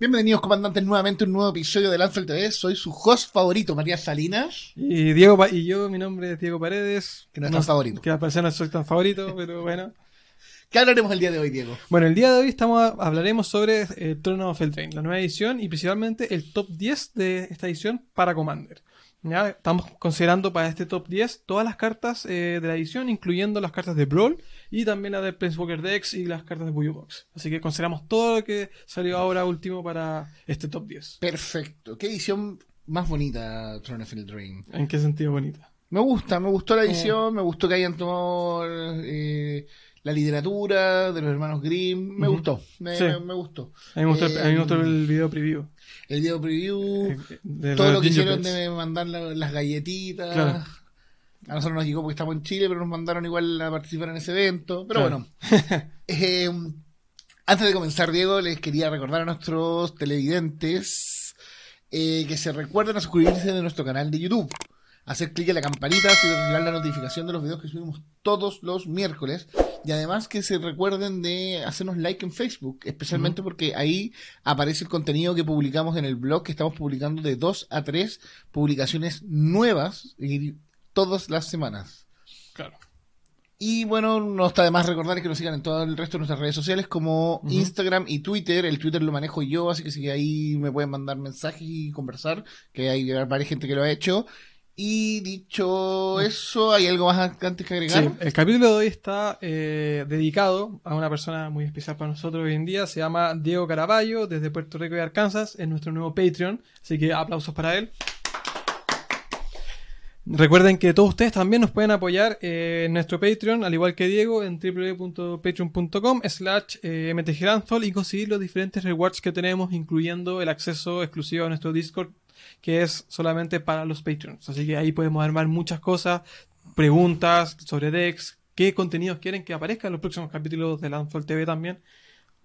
Bienvenidos, comandantes, nuevamente a un nuevo episodio de Lanza TV. Soy su host favorito, María Salinas. Y Diego Pa- y yo, mi nombre es Diego Paredes. Que no es tan favorito. Que parecer no soy tan favorito, pero bueno. ¿Qué hablaremos el día de hoy, Diego? Bueno, el día de hoy estamos hablaremos sobre eh, Throne of Eldraine, la nueva edición y principalmente el top 10 de esta edición para Commander. ¿Ya? Estamos considerando para este top 10 todas las cartas eh, de la edición, incluyendo las cartas de Brawl y también las de Planeswalker Dex y las cartas de Buyo Box. Así que consideramos todo lo que salió ahora último para este top 10. Perfecto. ¿Qué edición más bonita, Throne of Eldraine? ¿En qué sentido bonita? Me gusta, me gustó la edición, me gustó que hayan tomado eh, la literatura de los hermanos Grimm. Me gustó, me, Sí. me- me gustó. A mí me gustó, el- a mí me gustó Eh, el video preview. El video preview, Eh, de todo lo que hicieron Pets. de mandar la- las galletitas. Claro. A nosotros nos llegó porque estamos en Chile, pero nos mandaron igual a participar en ese evento. Pero Claro. bueno. Eh, antes de comenzar, Diego, les quería recordar a nuestros televidentes eh, que se recuerden a suscribirse de nuestro canal de YouTube. Hacer clic en la campanita si recibirán la notificación de los videos que subimos todos los miércoles. Y además que se recuerden de hacernos like en Facebook, especialmente porque ahí aparece el contenido que publicamos en el blog, que estamos publicando de 2 a 3 publicaciones nuevas y todas las semanas. Claro. Y bueno, no está de más recordar que nos sigan en todo el resto de nuestras redes sociales como. Instagram y Twitter. El Twitter lo manejo yo, así que sí que ahí me pueden mandar mensajes y conversar, que hay varias gente que lo ha hecho. Y dicho eso, ¿hay algo más antes que agregar? Sí, el capítulo de hoy está eh, dedicado a una persona muy especial para nosotros hoy en día. Se llama Diego Caraballo, desde Puerto Rico y Arkansas, es nuestro nuevo Patreon. Así que aplausos para él. Recuerden que todos ustedes también nos pueden apoyar en nuestro Patreon, al igual que Diego, en www.patreon.com slash eh, mtgranzol y conseguir los diferentes rewards que tenemos, incluyendo el acceso exclusivo a nuestro Discord, que es solamente para los Patreons. Así que ahí podemos armar muchas cosas, preguntas sobre Dex, qué contenidos quieren que aparezca en los próximos capítulos de Landfall TV también.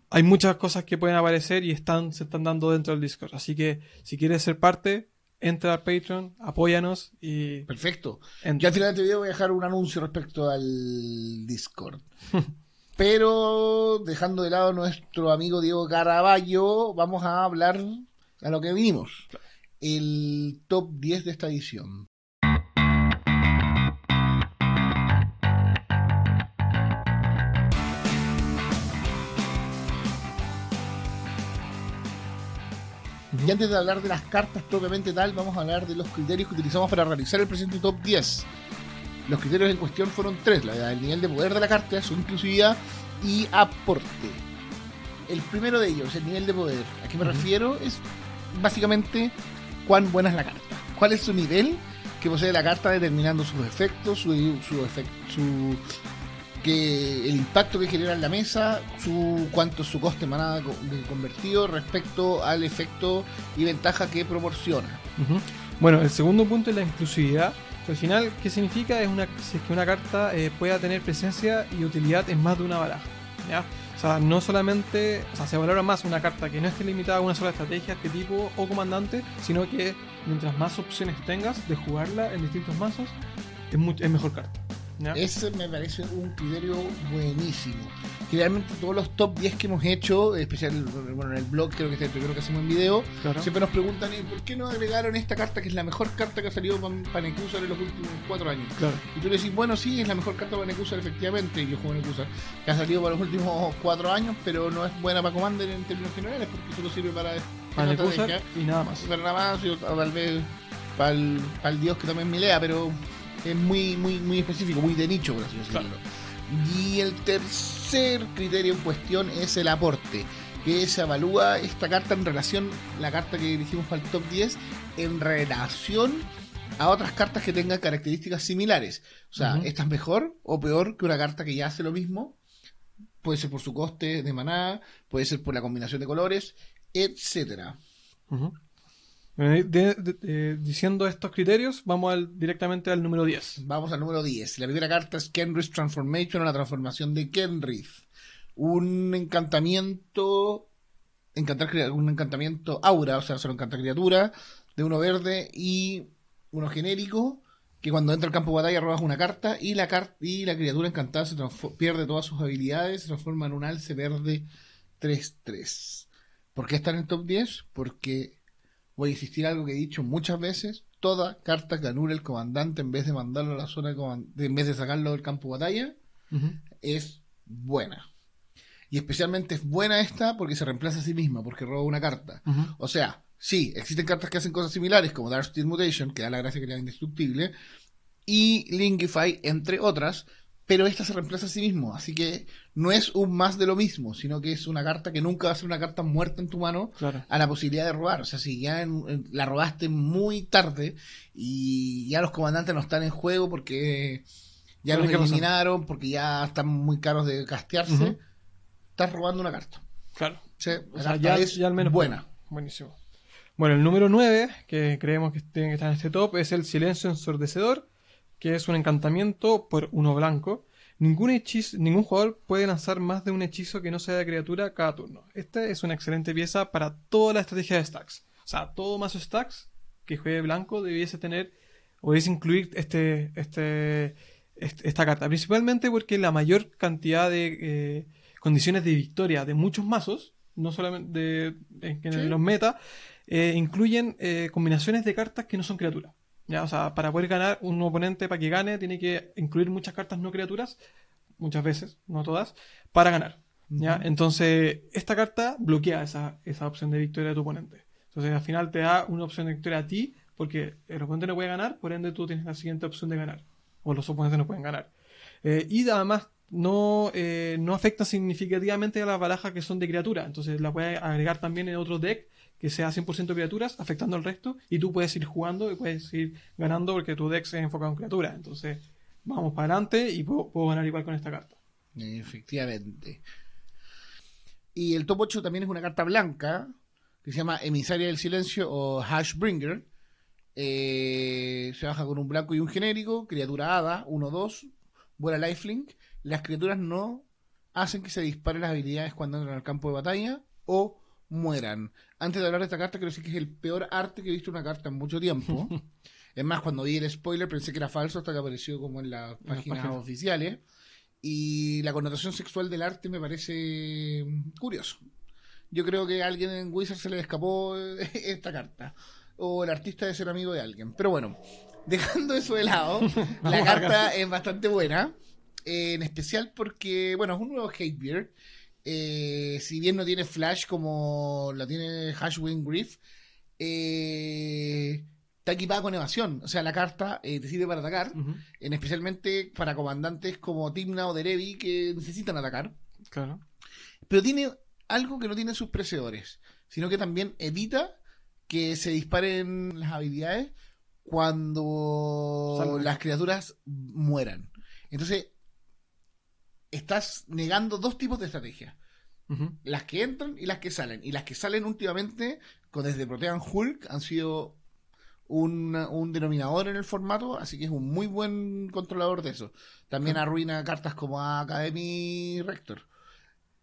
Hay muchas cosas que pueden aparecer y están, se están dando dentro del Discord. Así que si quieres ser parte, entra al Patreon, apóyanos y Perfecto. entra. Yo al final de este video voy a dejar un anuncio respecto al Discord. Pero dejando de lado a nuestro amigo Diego Caraballo, vamos a hablar a lo que vinimos. El top 10 de esta edición. Y antes de hablar de las cartas propiamente tal, vamos a hablar de los criterios que utilizamos para realizar el presente top 10. Los criterios en cuestión fueron tres, la- el nivel de poder de la carta, su inclusividad y aporte. El primero de ellos, el nivel de poder. ¿A qué me refiero? Es básicamente cuán buena es la carta. ¿Cuál es su nivel que posee la carta determinando sus efectos, su, su, su- que el impacto que genera en la mesa, su cuánto es su coste manada convertido respecto al efecto y ventaja que proporciona. Bueno, el segundo punto es la inclusividad. Al final, ¿qué significa? Es, una, que una carta eh, pueda tener presencia y utilidad en más de una baraja. ¿ya? O sea, no solamente, o sea, se valora más una carta que no esté limitada a una sola estrategia, arquetipo o comandante, sino que mientras más opciones tengas de jugarla en distintos mazos, es, es mejor carta. ¿Ya? Ese me parece un criterio buenísimo. Generalmente todos los top 10 que hemos hecho, especial bueno, en el blog, creo que es el primero que hacemos en video, Claro. siempre nos preguntan ¿y por qué no agregaron esta carta que es la mejor carta que ha salido para Nekusar en los últimos 4 años. Claro. Y tú le decís, bueno, sí, es la mejor carta para Nekusar, efectivamente, y yo juego Nekusar, que ha salido para los últimos 4 años, pero no es buena para Commander en términos generales, porque solo sirve para... Para estrategia. y nada más. Para nada más, y- o tal vez para el, para el dios que también milea, pero es muy, muy, muy específico, muy de nicho, por así decirlo. Y el tercer criterio en cuestión es el aporte, que se evalúa esta carta en relación, la carta que elegimos para el top 10, en relación a otras cartas que tengan características similares. O sea, esta es mejor o peor que una carta que ya hace lo mismo. Puede ser por su coste de maná, puede ser por la combinación de colores, etcétera. Eh, diciendo estos criterios, vamos al- directamente al número 10. Vamos al número 10. La primera carta es Kenrith Transformation o la transformación de Kenrith. Un encantamiento. Encantar, un encantamiento aura, o sea, solo encanta criatura, de uno verde y uno genérico. Que cuando entra al campo de batalla robas una carta y la, car- y la criatura encantada se pierde todas sus habilidades, se transforma en un alce verde 3-3. ¿Por qué está en el top 10? Porque voy a insistir algo que he dicho muchas veces. Toda carta que anule el comandante en vez de mandarlo a la zona de en vez de sacarlo del campo de batalla, es buena. Y especialmente es buena esta porque se reemplaza a sí misma, porque roba una carta. O sea, sí, existen cartas que hacen cosas similares, como Dark Steel Mutation, que da la gracia que era indestructible, y Lingify, entre otras, pero esta se reemplaza a sí mismo, así que no es un más de lo mismo, sino que es una carta que nunca va a ser una carta muerta en tu mano a la posibilidad de robar. O sea, si ya la robaste muy tarde y ya los comandantes no están en juego porque ya los eliminaron, porque ya están muy caros de castearse, estás robando una carta. Claro. o sea, ya, es al menos buena. Buenísimo. Bueno, el número 9, que creemos que tiene que estar en este top, es el Silencio Ensordecedor que es un encantamiento por uno blanco. Ningún, hechizo, ningún jugador puede lanzar más de un hechizo que no sea de criatura cada turno. Esta es una excelente pieza para toda la estrategia de stacks. O sea, todo mazo stacks que juegue blanco debiese tener o debiese incluir este, este, esta carta. Principalmente porque la mayor cantidad de eh, condiciones de victoria de muchos mazos, no solamente de, en, los meta, eh, incluyen eh, combinaciones de cartas que no son criaturas. ¿Ya? O sea, para poder ganar un oponente, para que gane, tiene que incluir muchas cartas no criaturas, muchas veces, no todas, para ganar. ¿ya? Entonces, esta carta bloquea esa, esa opción de victoria de tu oponente. Entonces, al final te da una opción de victoria a ti, porque el oponente no puede ganar, por ende tú tienes la siguiente opción de ganar. O los oponentes no pueden ganar. Eh, y además no, eh, no afecta significativamente a las barajas que son de criatura. Entonces la puedes agregar también en otro deck que sea 100% criaturas, afectando al resto, y tú puedes ir jugando y puedes ir ganando porque tu deck se enfocado en criaturas. Entonces, vamos para adelante y puedo, ganar igual con esta carta. Efectivamente. Y el top 8 también es una carta blanca que se llama Emisaria del Silencio o Hashbringer. Eh, se baja con un blanco y un genérico, criatura hada, 1-2, vuela lifelink. Las criaturas no hacen que se disparen las habilidades cuando entran al campo de batalla o mueran. Antes de hablar de esta carta, creo que es el peor arte que he visto una carta en mucho tiempo. es más, cuando vi el spoiler pensé que era falso hasta que apareció como en las páginas oficiales. Y la connotación sexual del arte me parece curioso. Yo creo que a alguien en Wizard se le escapó esta carta. O el artista de ser amigo de alguien. Pero bueno, dejando eso de lado, la carta es bastante buena. En especial porque, bueno, es un nuevo Hate Beer eh, si bien no tiene flash como la tiene Hashwing Griff, eh, está equipada con evasión. O sea, la carta eh, te sirve para atacar, en especialmente para comandantes como Timna o Derevi que necesitan atacar. Claro. Pero tiene algo que no tienen sus precedores, sino que también evita que se disparen las habilidades cuando las criaturas mueran. Entonces, estás negando dos tipos de estrategias. Las que entran y las que salen. Y las que salen últimamente, con desde Protean Hulk, han sido un, denominador en el formato, así que es un muy buen controlador de eso. También arruina cartas como Academy Rector.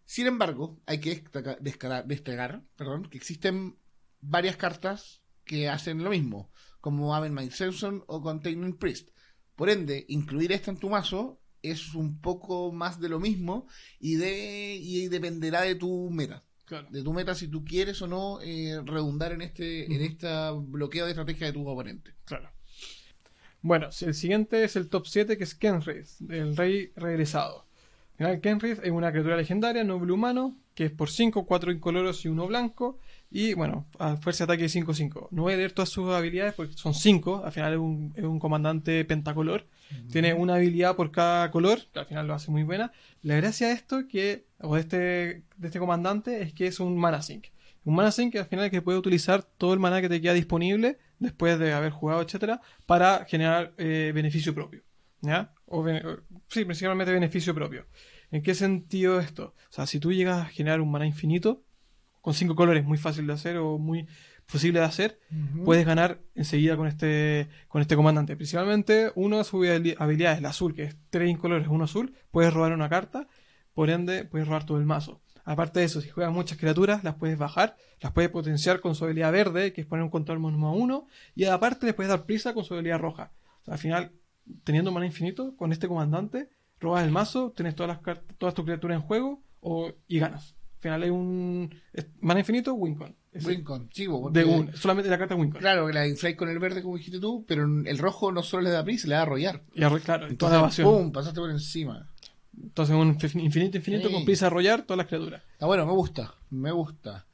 Sin embargo, hay que destacar, perdón, que existen varias cartas que hacen lo mismo, como Avenmine Samson o Containment Priest. Por ende, incluir esta en tu mazo es un poco más de lo mismo y, de, y dependerá de tu meta. De tu meta si tú quieres o no eh, redundar en este, en este bloqueo de estrategia de tu oponente. Claro. Bueno, el siguiente es el top 7 que es Kenrith, el rey regresado. Kenrith es una criatura legendaria, noble humano, que es por 5, 4 incoloros y 1 blanco. Y bueno, a fuerza de ataque 5-5. No voy a leer todas sus habilidades porque son 5. Al final es un, es un comandante pentacolor. Tiene una habilidad por cada color, que al final lo hace muy buena. La gracia de esto que, o de este, de este comandante es que es un mana sink. Un mana sink que al final que puede utilizar todo el mana que te queda disponible después de haber jugado, etcétera, para generar eh, beneficio propio. ¿Ya? O, sí, principalmente beneficio propio. ¿En qué sentido esto? O sea, si tú llegas a generar un mana infinito, con cinco colores, muy fácil de hacer o muy posible de hacer, puedes ganar enseguida con este, con este comandante. Principalmente, uno de sus habilidades, el azul, que es tres colores, uno azul, puedes robar una carta, por ende, puedes robar todo el mazo. Aparte de eso, si juegas muchas criaturas, las puedes bajar, las puedes potenciar con su habilidad verde, que es poner un control uno a uno, y aparte le puedes dar prisa con su habilidad roja. al final, teniendo mana infinito, con este comandante, robas el mazo, tienes todas las todas tus criaturas en juego o, y ganas. Al final es un. Mana infinito, Wincon. Wincon, de un, solamente la carta Wincon. Claro, que la infláis con el verde, como dijiste tú, pero el rojo no solo le da prisa, le da arrollar. Y claro, Entonces, evasión. ¡pum! Pasaste por encima. Entonces un infi- infinito, infinito Sí. con prisa a arrollar todas las criaturas. Está bueno, me gusta, me gusta.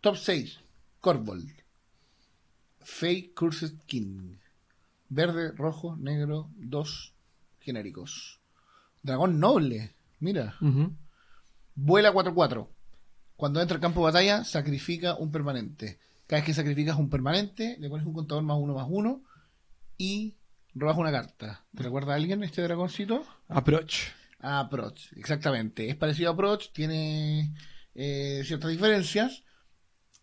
Top 6, Corvold. Fake Cursed King. Verde, rojo, negro, dos genéricos. Dragón noble, mira. Vuela 4-4. Cuando entra al campo de batalla, sacrifica un permanente. Cada vez que sacrificas un permanente, le pones un contador más uno más uno y robas una carta. ¿Te recuerda a alguien este dragoncito? Approach. A Proch, exactamente. Es parecido a Proch, tiene eh, ciertas diferencias.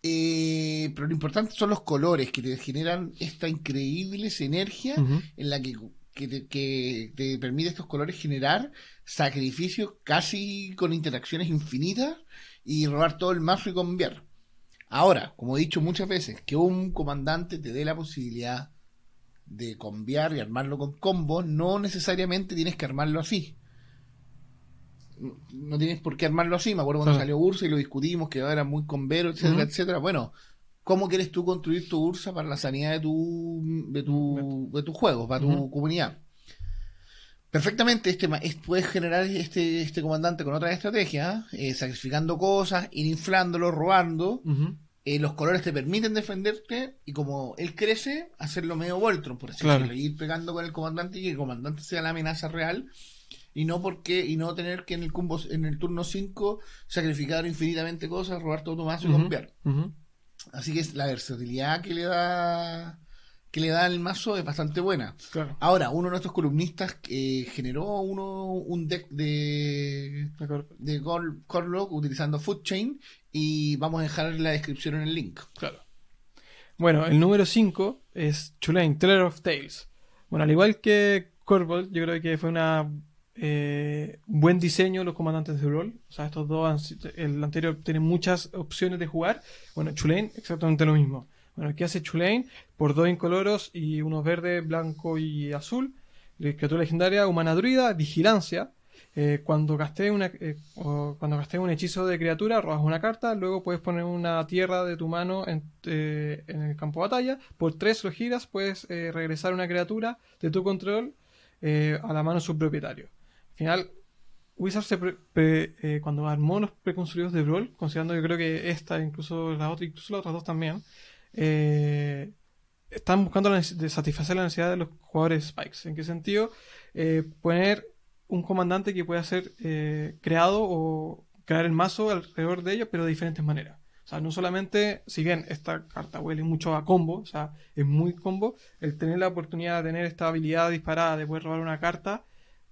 Eh, pero lo importante son los colores que te generan esta increíble sinergia en la que, que te, que te permite estos colores generar sacrificios casi con interacciones infinitas y robar todo el mazo y cambiar. Ahora, como he dicho muchas veces, que un comandante te dé la posibilidad de cambiar y armarlo con combos, no necesariamente tienes que armarlo así. No tienes por qué armarlo así. Me acuerdo cuando salió Ursa y lo discutimos, que era muy convero, etcétera, etcétera. Bueno, ¿cómo quieres tú construir tu Ursa para la sanidad de tu, de tu, de para tu comunidad? Perfectamente, este, puedes generar este, este comandante con otra estrategia, eh, sacrificando cosas, ir inflándolo, robando. Eh, los colores te permiten defenderte y como él crece, hacerlo medio Voltron, por así Claro. decirlo, ir pegando con el comandante y que el comandante sea la amenaza real y no porque y no tener que en el combo, en el turno 5 sacrificar infinitamente cosas, robar todo tu mazo y cambiar. Ujú. Así que la versatilidad que le da que le da el mazo es bastante buena. Claro. Ahora, uno de nuestros columnistas eh, generó uno un deck de De Corlock utilizando Food Chain y vamos a dejar la descripción en el link. Claro. Bueno, el número 5 es Chulain, Teller of Tales. Bueno, al igual que Corvold, yo creo que fue una eh, buen diseño los comandantes de rol. O sea, estos dos, el anterior tiene muchas opciones de jugar. Bueno, Chulain, exactamente lo mismo. Bueno, ¿qué hace Chulain? Por dos incoloros y unos verde, blanco y azul. De Criatura legendaria, humana druida, vigilancia. Eh, cuando gasté una eh, cuando gasté un hechizo de criatura, robas una carta, luego puedes poner una tierra de tu mano en, eh, en el campo de batalla. Por tres lo giras, puedes eh, regresar una criatura de tu control eh, a la mano de su propietario. Al final, Wizard se pre- pre- eh, cuando armó los preconstruidos de Brawl, considerando yo creo que esta, incluso la otra, incluso las otras dos también, eh, están buscando la de satisfacer la necesidad de los jugadores Spikes. ¿En qué sentido? Eh, poner un comandante que pueda ser creado o crear el mazo alrededor de ellos, pero de diferentes maneras. O sea, no solamente, si bien esta carta huele mucho a combo, o sea, es muy combo, el tener la oportunidad de tener esta habilidad disparada de poder robar una carta,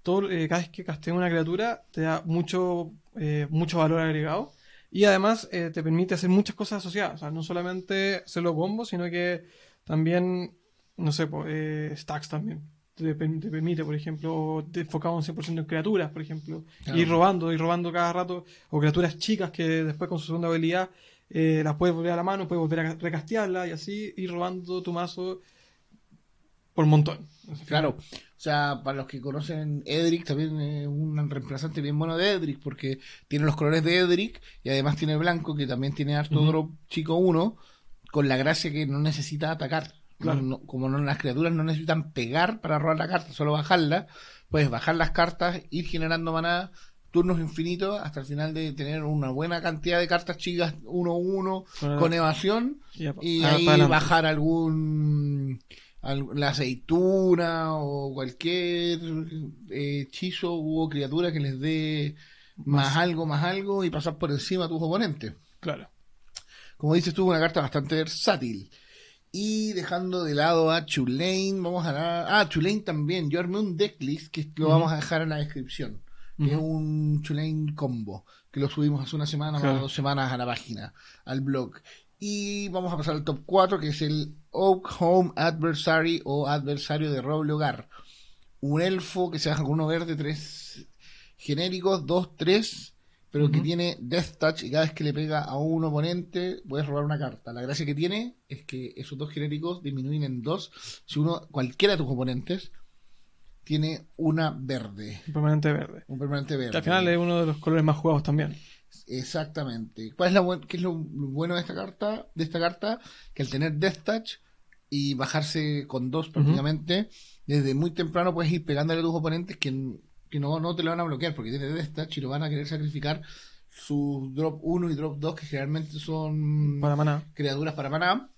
todo, eh, cada vez que castea una criatura te da mucho, eh, mucho valor agregado. Y además eh, te permite hacer muchas cosas asociadas. O sea, no solamente hacerlo combo, sino que también, no sé, po, eh, stacks también. Te, per- te permite, por ejemplo, te enfocado un 100% en criaturas, por ejemplo. Claro. Ir robando, ir robando cada rato. O criaturas chicas que después con su segunda habilidad las puedes volver a la mano, puedes volver a recastearla y así ir robando tu mazo por montón. Claro, o sea, para los que conocen Edric, también es un reemplazante bien bueno de Edric, porque tiene los colores de Edric y además tiene blanco, que también tiene harto drop chico 1, con la gracia que no necesita atacar. Claro. No- no- como no, las criaturas no necesitan pegar para robar la carta, solo bajarla, puedes bajar las cartas, ir generando maná, turnos infinitos, hasta el final de tener una buena cantidad de cartas chicas 1-1 Con- con evasión Y, ah, ahí bajar algún al- la aceituna o cualquier eh, hechizo u criatura que les dé más, Más. algo, más algo y pasar por encima a tus oponentes. Claro. Como dices tú, una carta bastante versátil. Y dejando de lado a Chulain, vamos a dar... Ah, Chulain también. Yo armé un decklist que lo vamos a dejar en la descripción. Que es un Chulain combo. Que lo subimos hace una semana o dos semanas a la página, al blog. Y vamos a pasar al top 4, que es el Oak Home Adversary o Adversario de Roble Hogar. Un elfo que se baja con uno verde, tres genéricos, dos, tres, pero que tiene Death Touch y cada vez que le pega a un oponente puedes robar una carta. La gracia que tiene es que esos dos genéricos disminuyen en dos si uno, cualquiera de tus oponentes, tiene una verde, Un permanente verde. un permanente verde. Que al final es uno de los colores más jugados también. Exactamente. ¿Cuál es, la buen- qué es lo bueno de esta carta? De esta carta, que al tener Death Touch y bajarse con dos prácticamente, desde muy temprano puedes ir pegándole a tus oponentes que, que no, no te lo van a bloquear porque tiene Death Touch y lo van a querer sacrificar sus drop 1 y drop 2 que generalmente son Para maná. criaturas para maná.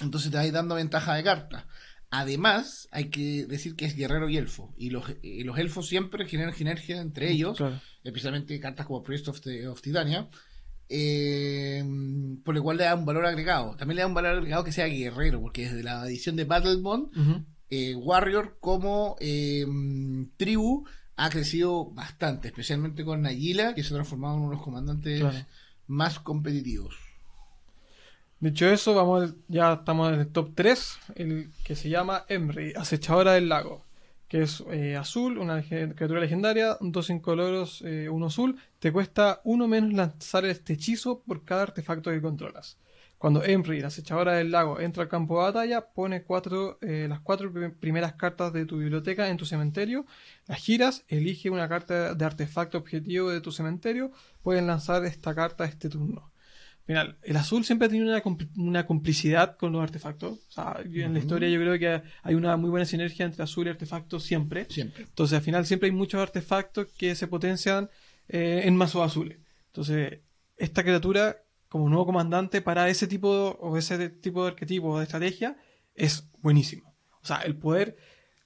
Entonces te vais dando ventaja de carta. Además, hay que decir que es guerrero y elfo. Y los, y los elfos siempre generan sinergia entre ellos Claro. especialmente cartas como Priest of, the- of Titania, eh, por lo cual le da un valor agregado. También le da un valor agregado que sea guerrero, porque desde la edición de Battle Bond, eh, Warrior como eh, tribu ha crecido bastante, especialmente con Nagila, que se ha transformado en uno de los comandantes Claro. más competitivos. Dicho eso, vamos ya estamos en el top 3, el que se llama Emry, acechadora del lago, que es eh, azul, una criatura legendaria, dos incoloros, eh, uno azul, te cuesta uno menos lanzar este hechizo por cada artefacto que controlas. Cuando Emry, la acechadora del lago, entra al campo de batalla, pone cuatro, eh, las cuatro prim- primeras cartas de tu biblioteca en tu cementerio, las giras, elige una carta de artefacto objetivo de tu cementerio, pueden lanzar esta carta este turno. Final, el azul siempre ha tenido una, una complicidad con los artefactos. O sea, en la historia yo creo que hay una muy buena sinergia entre azul y artefactos siempre. Siempre. Entonces, al final siempre hay muchos artefactos que se potencian eh, en mazos azules. Entonces, esta criatura, como nuevo comandante para ese tipo o ese tipo de arquetipo o de estrategia, es buenísimo. O sea, el poder.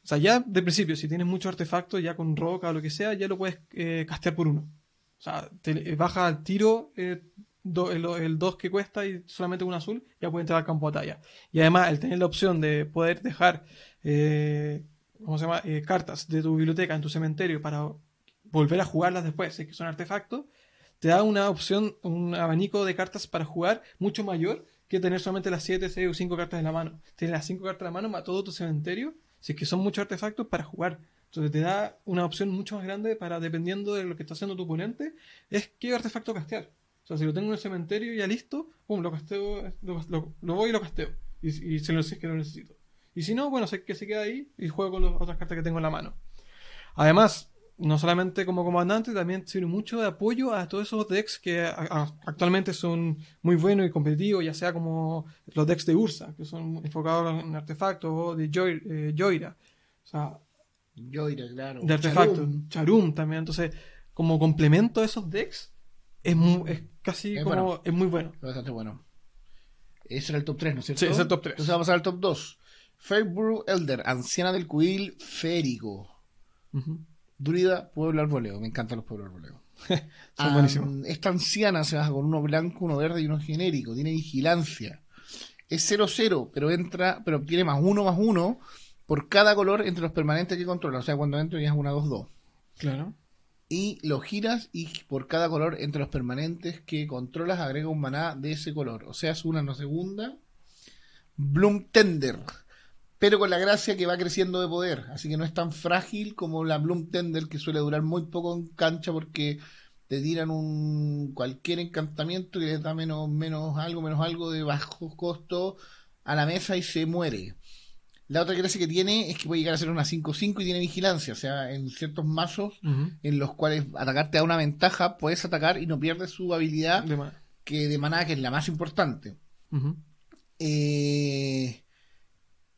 O sea, ya de principio, si tienes muchos artefactos, ya con roca o lo que sea, ya lo puedes eh, castear por uno. O sea, te baja al tiro eh, el 2 que cuesta y solamente un azul, ya puede entrar al campo de batalla. Y además, el tener la opción de poder dejar eh, ¿cómo se llama? Eh, cartas de tu biblioteca en tu cementerio para volver a jugarlas después, si es que son artefactos, te da una opción, un abanico de cartas para jugar mucho mayor que tener solamente las 7, 6 o 5 cartas en la mano. Tienes las 5 cartas en la mano más todo tu cementerio, si es que son muchos artefactos para jugar. Entonces te da una opción mucho más grande para, dependiendo de lo que está haciendo tu oponente, es qué artefacto castear. O sea, si lo tengo en el cementerio ya listo, pum, lo casteo, lo, lo- lo voy y lo casteo. Y, y si, lo, si es que lo necesito. Y si no, bueno, sé que se queda ahí y juego con las otras cartas que tengo en la mano. Además, no solamente como comandante, también sirve mucho de apoyo a todos esos decks que a- a- actualmente son muy buenos y competitivos, ya sea como los decks de Ursa, que son enfocados en artefactos, o de Joy- eh, Joyra. O sea, claro. de artefactos. Charum. Charum. también. Entonces, como complemento a esos decks, es, mu- es casi Es como. bueno. Es muy bueno. Bastante bueno. Ese era el top 3, ¿no es cierto? Sí, ese es el top 3. Entonces vamos al top 2. Fairbrew Elder, anciana del cubil férico. Ujú. Druida, pueblo arboleo. Me encantan los pueblos arboleo. Son Ah, buenísimos. Esta anciana se baja con uno blanco, uno verde y uno genérico. Tiene vigilancia. Es 0-0, pero entra, pero obtiene más uno más uno por cada color entre los permanentes que controla. O sea, cuando entra ya es una 2-2. Claro. Y lo giras y por cada color entre los permanentes que controlas agrega un maná de ese color. O sea, es una no segunda. Bloom Tender. Pero con la gracia que va creciendo de poder. Así que no es tan frágil como la Bloom Tender que suele durar muy poco en cancha porque te tiran un cualquier encantamiento que le da menos, menos algo, menos algo de bajo costo a la mesa y se muere. La otra gracia que tiene es que puede llegar a ser una 5-5 y tiene vigilancia. O sea, en ciertos mazos en los cuales atacar te da una ventaja, puedes atacar y no pierdes su habilidad De que de maná, que es la más importante. Eh,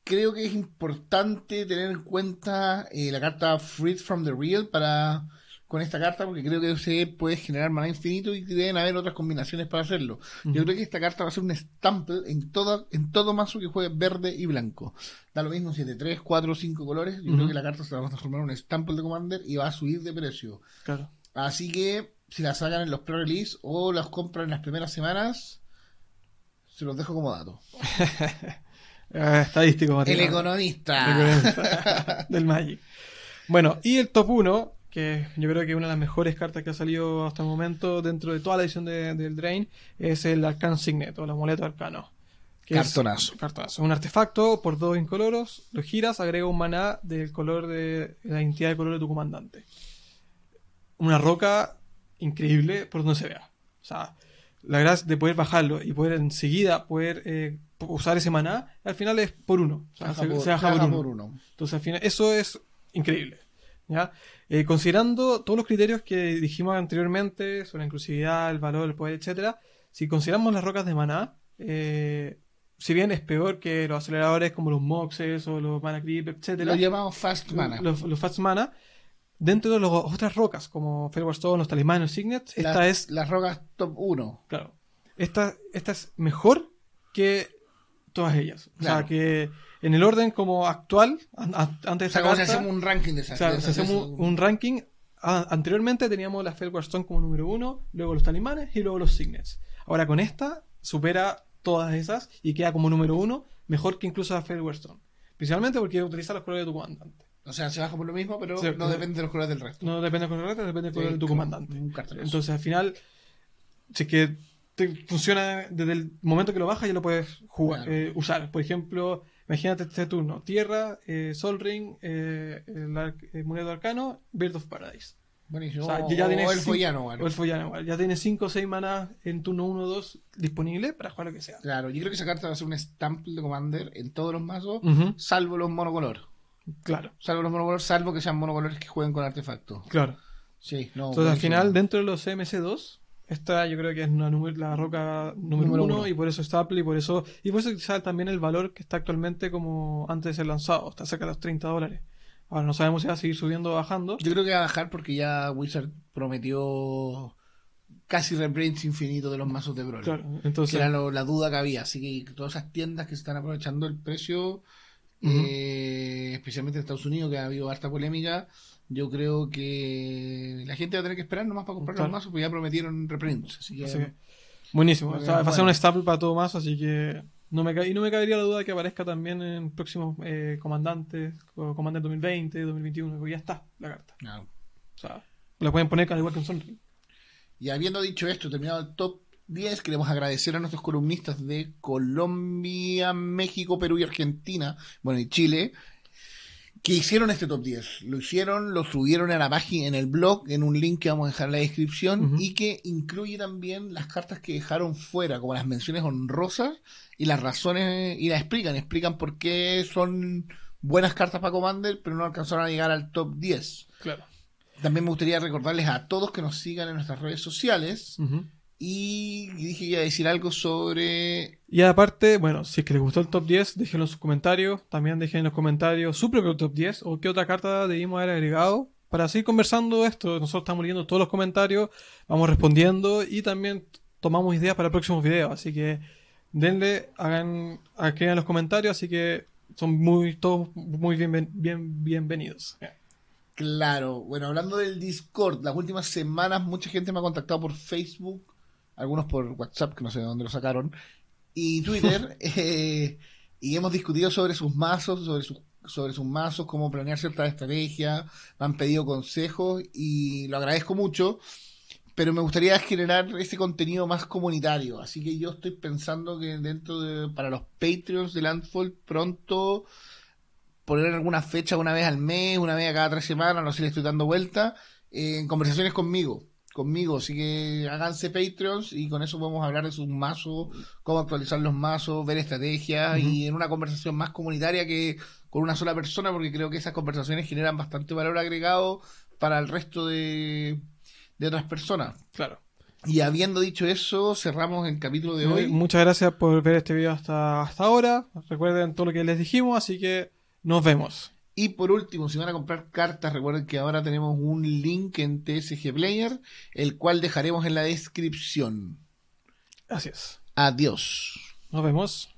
creo que es importante tener en cuenta eh, la carta Freed from the Real para con esta carta, porque creo que se puede generar maná infinito y deben haber otras combinaciones para hacerlo. Yo creo que esta carta va a ser un stample en todo, en todo mazo que juegue verde y blanco. Da lo mismo si es de 3, 4 o 5 colores. Yo creo que la carta se va a transformar en un stample de Commander y va a subir de precio. Claro. Así que si la sacan en los pre-release o las compran en las primeras semanas, se los dejo como dato. Eh, estadístico, El Matías. economista. del Magic. Bueno, y el top 1, que yo creo que una de las mejores cartas que ha salido hasta el momento dentro de toda la edición de- del Drain, es el Arcan Signet o el amuleto arcano. que es- Cartonazo. cartonazo. Un artefacto por dos incoloros, lo giras, agrega un maná del color de la identidad de color de tu comandante. Una roca increíble por donde se vea. O sea, la gracia de poder bajarlo y poder enseguida poder eh, usar ese maná, al final es por uno. O sea, se, por- se baja baja por uno. por uno. Entonces, al final, eso es increíble. ¿Ya? Eh, considerando todos los criterios que dijimos anteriormente sobre la inclusividad, el valor, el poder, etcétera, si consideramos las rocas de maná, eh, si bien es peor que los aceleradores como los Moxes o los Mana Creep, etcétera, Lo llamamos Fast Mana. los, los Fast Mana, dentro de las otras rocas como Fairward Stone, los Talismanes, los Signets, esta Las- es Las rocas top 1. Claro. Esta, esta es mejor que todas ellas. O Claro. sea, que en el orden como actual, an- an- antes de O esta sea, si carta, hacemos un ranking de o esas. sea, de esas- hacemos de esas- un ranking, a- anteriormente teníamos la Stone como número uno, luego los talismanes y luego los signets. Ahora con esta supera todas esas y queda como número uno, mejor que incluso la Stone. Principalmente porque utiliza los colores de tu comandante. O sea, se baja por lo mismo, pero Sí, no depende de los colores del resto. No depende del color, depende del color Sí, de tu comandante. Entonces al final, si es que te funciona desde el momento que lo bajas, ya lo puedes jugar, Claro. eh, usar. Por ejemplo, imagínate este turno: Tierra, eh, Sol Ring, eh, el eh, Muleto Arcano, Bird of Paradise. Buenísimo. O sea, O- ya o tienes el follano, bueno. O el Follano, igual. Ya tienes 5 o 6 manas en turno 1 o 2 disponibles para jugar lo que sea. Claro, yo creo que esa carta va a ser un stample de Commander en todos los mazos, salvo los monocolor. Claro, Salvo los monocolor, salvo que sean monocolores que jueguen con artefactos. claro. Sí, no. Entonces, al final, dentro de los MC2, esta yo creo que es una la roca número, Número uno, uno. y por eso staple y por eso y por eso quizá también el valor que está actualmente como antes de ser lanzado, está cerca de los 30 dólares. Ahora no sabemos si va a seguir subiendo o bajando. Yo creo que va a bajar porque ya Wizard prometió casi reprints infinitos de los mazos de Brawl. Claro, Que entonces era lo- la duda que había. Así que todas esas tiendas que se están aprovechando el precio, eh, especialmente en Estados Unidos, que ha habido harta polémica, yo creo que la gente va a tener que esperar nomás para comprar Claro. los mazos, porque ya prometieron reprints. Así que, así que, buenísimo, Muy O sea, va a ser un staple para todo mazo, así que no me y no me cabería la duda de que aparezca también en próximos eh, comandantes, comandante 2020, 2021, porque ya está la carta. no. O sea, la pueden poner al igual que un Sonring. Y habiendo dicho esto, terminado el top 10, queremos agradecer a nuestros columnistas de Colombia, México, Perú y Argentina, bueno, y Chile, que hicieron este top 10. Lo hicieron, lo subieron a la página, en el blog, en un link que vamos a dejar en la descripción, y que incluye también las cartas que dejaron fuera, como las menciones honrosas, y las razones, y las explican, explican por qué son buenas cartas para Commander, pero no alcanzaron a llegar al top 10. Claro. También me gustaría recordarles a todos que nos sigan en nuestras redes sociales. Y dije que iba a decir algo sobre. Y aparte, bueno, si es que les gustó el top 10, déjenlo en sus comentarios. También dejen en los comentarios su propio top 10 o qué otra carta debimos haber agregado. Para seguir conversando esto, nosotros estamos leyendo todos los comentarios, vamos respondiendo y también tomamos ideas para próximos videos. Así que denle, hagan, escriban los comentarios, así que son muy todos muy bien, bien, bienvenidos. Claro, bueno, hablando del Discord, las últimas semanas mucha gente me ha contactado por Facebook, algunos por WhatsApp, que no sé de dónde lo sacaron, y Twitter, eh, y hemos discutido sobre sus mazos, sobre sus sobre sus mazos, cómo planear ciertas estrategias, me han pedido consejos y lo agradezco mucho, pero me gustaría generar ese contenido más comunitario, así que yo estoy pensando que dentro de, para los Patreons de Landfall pronto poner alguna fecha una vez al mes, una vez a cada tres semanas, no sé, le estoy dando vuelta, eh, en conversaciones conmigo, conmigo, así que háganse Patreons y con eso podemos hablar de sus mazos, cómo actualizar los mazos, ver estrategias y en una conversación más comunitaria que con una sola persona, porque creo que esas conversaciones generan bastante valor agregado para el resto de, de otras personas. Claro. Y habiendo dicho eso, cerramos el capítulo de hoy. Muchas gracias por ver este video hasta, hasta ahora. Recuerden todo lo que les dijimos, así que nos vemos. Y por último, si van a comprar cartas, recuerden que ahora tenemos un link en TSG Player, el cual dejaremos en la descripción. Gracias. Adiós. Nos vemos.